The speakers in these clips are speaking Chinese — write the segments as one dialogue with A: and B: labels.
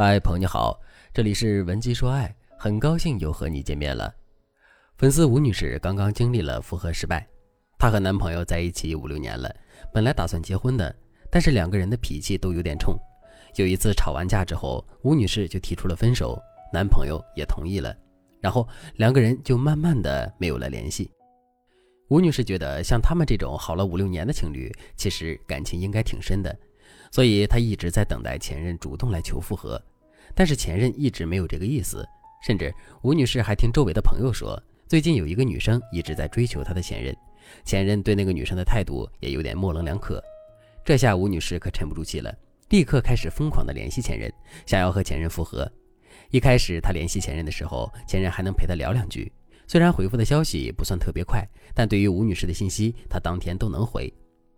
A: 嗨，朋友你好，这里是文姬说爱，很高兴又和你见面了。粉丝吴女士刚刚经历了复合失败，她和男朋友在一起五六年了，本来打算结婚的，但是两个人的脾气都有点冲。有一次吵完架之后，吴女士就提出了分手，男朋友也同意了，然后两个人就慢慢的没有了联系。吴女士觉得，像他们这种好了五六年的情侣，其实感情应该挺深的。所以她一直在等待前任主动来求复合，但是前任一直没有这个意思，甚至吴女士还听周围的朋友说，最近有一个女生一直在追求她的前任，前任对那个女生的态度也有点模棱两可。这下吴女士可沉不住气了，立刻开始疯狂的联系前任，想要和前任复合。一开始她联系前任的时候，前任还能陪她聊两句，虽然回复的消息不算特别快，但对于吴女士的信息，她当天都能回。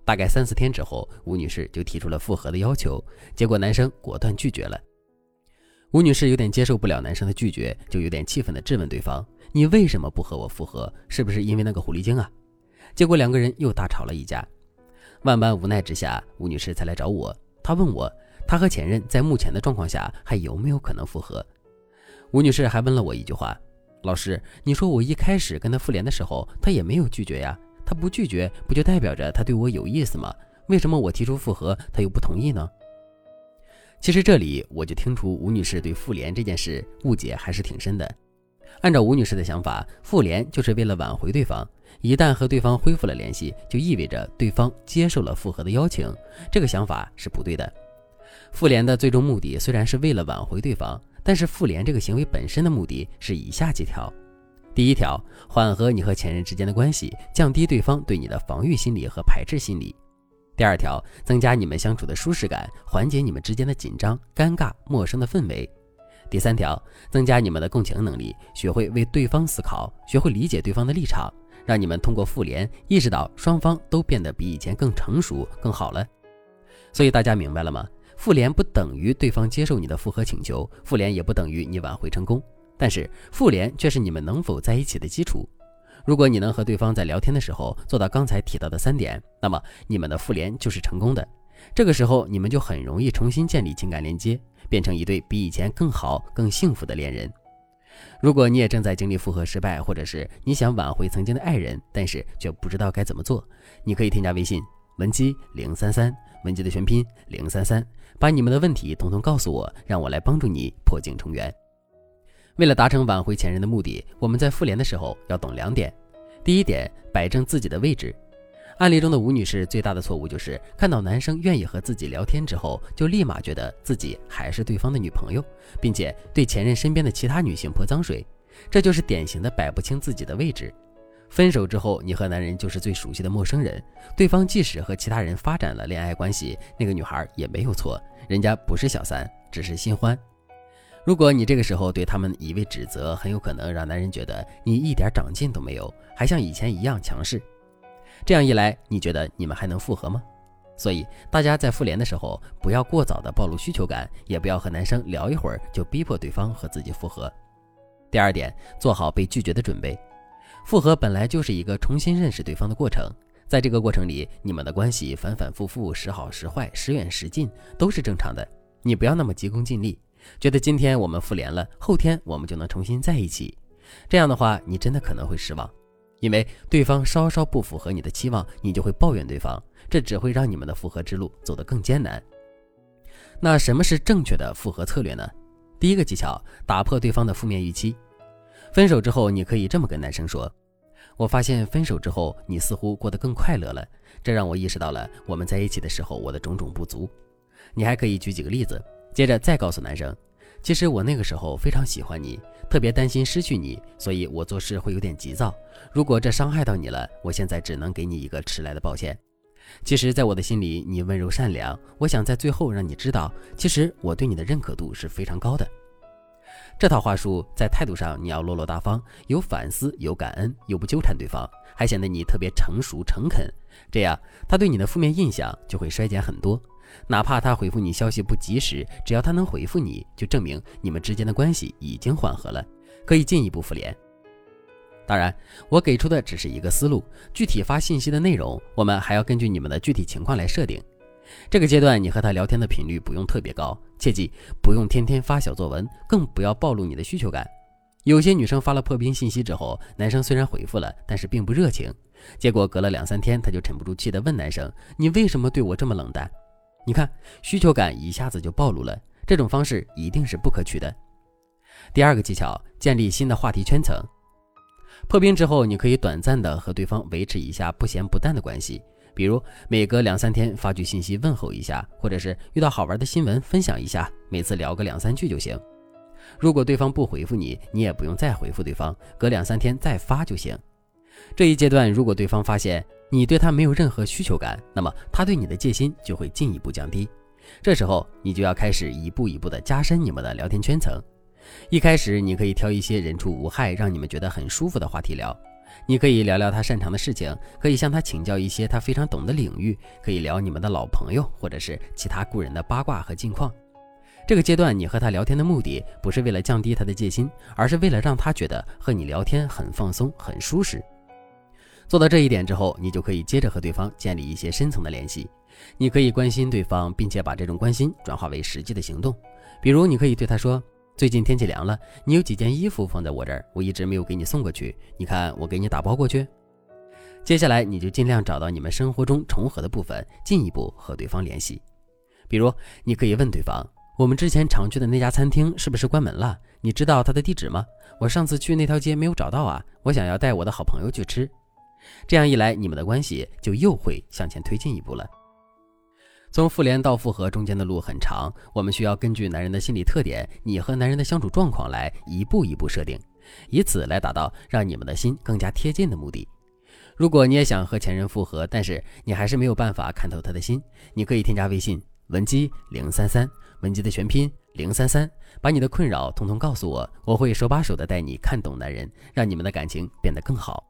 A: 大概三四天之后，吴女士就提出了复合的要求，结果男生果断拒绝了。吴女士有点接受不了男生的拒绝，就有点气愤地质问对方：“你为什么不和我复合？是不是因为那个狐狸精啊？”结果两个人又大吵了一架。万般无奈之下，吴女士才来找我。她问我，她和前任在目前的状况下还有没有可能复合？吴女士还问了我一句话：“老师，你说我一开始跟他复联的时候，他也没有拒绝呀？”他不拒绝，不就代表着他对我有意思吗？为什么我提出复合，他又不同意呢？其实这里我就听出吴女士对复联这件事误解还是挺深的。按照吴女士的想法，复联就是为了挽回对方，一旦和对方恢复了联系，就意味着对方接受了复合的邀请。这个想法是不对的。复联的最终目的虽然是为了挽回对方，但是复联这个行为本身的目的是以下几条。第一条，缓和你和前任之间的关系，降低对方对你的防御心理和排斥心理。第二条，增加你们相处的舒适感，缓解你们之间的紧张、尴尬、陌生的氛围。第三条，增加你们的共情能力，学会为对方思考，学会理解对方的立场，让你们通过复联意识到双方都变得比以前更成熟、更好了。所以大家明白了吗？复联不等于对方接受你的复合请求，复联也不等于你挽回成功。但是复联却是你们能否在一起的基础。如果你能和对方在聊天的时候做到刚才提到的三点，那么你们的复联就是成功的。这个时候你们就很容易重新建立情感连接，变成一对比以前更好、更幸福的恋人。如果你也正在经历复合失败，或者是你想挽回曾经的爱人，但是却不知道该怎么做，你可以添加微信文姬零三三，文姬的全拼零三三，把你们的问题统统告诉我，让我来帮助你破镜重圆。为了达成挽回前任的目的，我们在复联的时候要懂两点。第一点，摆正自己的位置。案例中的吴女士最大的错误就是看到男生愿意和自己聊天之后，就立马觉得自己还是对方的女朋友，并且对前任身边的其他女性泼脏水，这就是典型的摆不清自己的位置。分手之后，你和男人就是最熟悉的陌生人，对方即使和其他人发展了恋爱关系，那个女孩也没有错，人家不是小三，只是新欢。如果你这个时候对他们一味指责，很有可能让男人觉得你一点长进都没有，还像以前一样强势。这样一来，你觉得你们还能复合吗？所以大家在复联的时候，不要过早的暴露需求感，也不要和男生聊一会儿就逼迫对方和自己复合。第二点，做好被拒绝的准备。复合本来就是一个重新认识对方的过程，在这个过程里，你们的关系反反复复，时好时坏，时远时近，都是正常的。你不要那么急功近利。觉得今天我们复联了，后天我们就能重新在一起，这样的话，你真的可能会失望，因为对方稍稍不符合你的期望，你就会抱怨对方，这只会让你们的复合之路走得更艰难。那什么是正确的复合策略呢？第一个技巧，打破对方的负面预期。分手之后，你可以这么跟男生说：“我发现分手之后，你似乎过得更快乐了，这让我意识到了我们在一起的时候我的种种不足。”你还可以举几个例子。接着再告诉男生，其实我那个时候非常喜欢你，特别担心失去你，所以我做事会有点急躁。如果这伤害到你了，我现在只能给你一个迟来的抱歉。其实，在我的心里，你温柔善良。我想在最后让你知道，其实我对你的认可度是非常高的。这套话术在态度上你要落落大方，有反思，有感恩，又不纠缠对方，还显得你特别成熟诚恳。这样，他对你的负面印象就会衰减很多。哪怕他回复你消息不及时，只要他能回复你，就证明你们之间的关系已经缓和了，可以进一步复联。当然，我给出的只是一个思路，具体发信息的内容，我们还要根据你们的具体情况来设定。这个阶段，你和他聊天的频率不用特别高，切记不用天天发小作文，更不要暴露你的需求感。有些女生发了破冰信息之后，男生虽然回复了，但是并不热情。结果隔了两三天，他就沉不住气地问男生：“你为什么对我这么冷淡？”你看，需求感一下子就暴露了，这种方式一定是不可取的。第二个技巧，建立新的话题圈层。破冰之后，你可以短暂的和对方维持一下不咸不淡的关系，比如每隔两三天发句信息问候一下，或者是遇到好玩的新闻分享一下，每次聊个两三句就行。如果对方不回复你，你也不用再回复对方，隔两三天再发就行。这一阶段，如果对方发现你对他没有任何需求感，那么他对你的戒心就会进一步降低。这时候，你就要开始一步一步的加深你们的聊天圈层。一开始，你可以挑一些人畜无害、让你们觉得很舒服的话题聊。你可以聊聊他擅长的事情，可以向他请教一些他非常懂的领域，可以聊你们的老朋友或者是其他故人的八卦和近况。这个阶段，你和他聊天的目的不是为了降低他的戒心，而是为了让他觉得和你聊天很放松、很舒适。做到这一点之后，你就可以接着和对方建立一些深层的联系。你可以关心对方，并且把这种关心转化为实际的行动。比如，你可以对他说：“最近天气凉了，你有几件衣服放在我这儿，我一直没有给你送过去。你看，我给你打包过去。”接下来，你就尽量找到你们生活中重合的部分，进一步和对方联系。比如，你可以问对方：“我们之前常去的那家餐厅是不是关门了？你知道它的地址吗？我上次去那条街没有找到啊，我想要带我的好朋友去吃。”这样一来，你们的关系就又会向前推进一步了。从复联到复合中间的路很长，我们需要根据男人的心理特点、你和男人的相处状况来一步一步设定，以此来达到让你们的心更加贴近的目的。如果你也想和前任复合，但是你还是没有办法看透他的心，你可以添加微信文姬零三三，文姬的全拼零三三，把你的困扰统统告诉我，我会手把手的带你看懂男人，让你们的感情变得更好。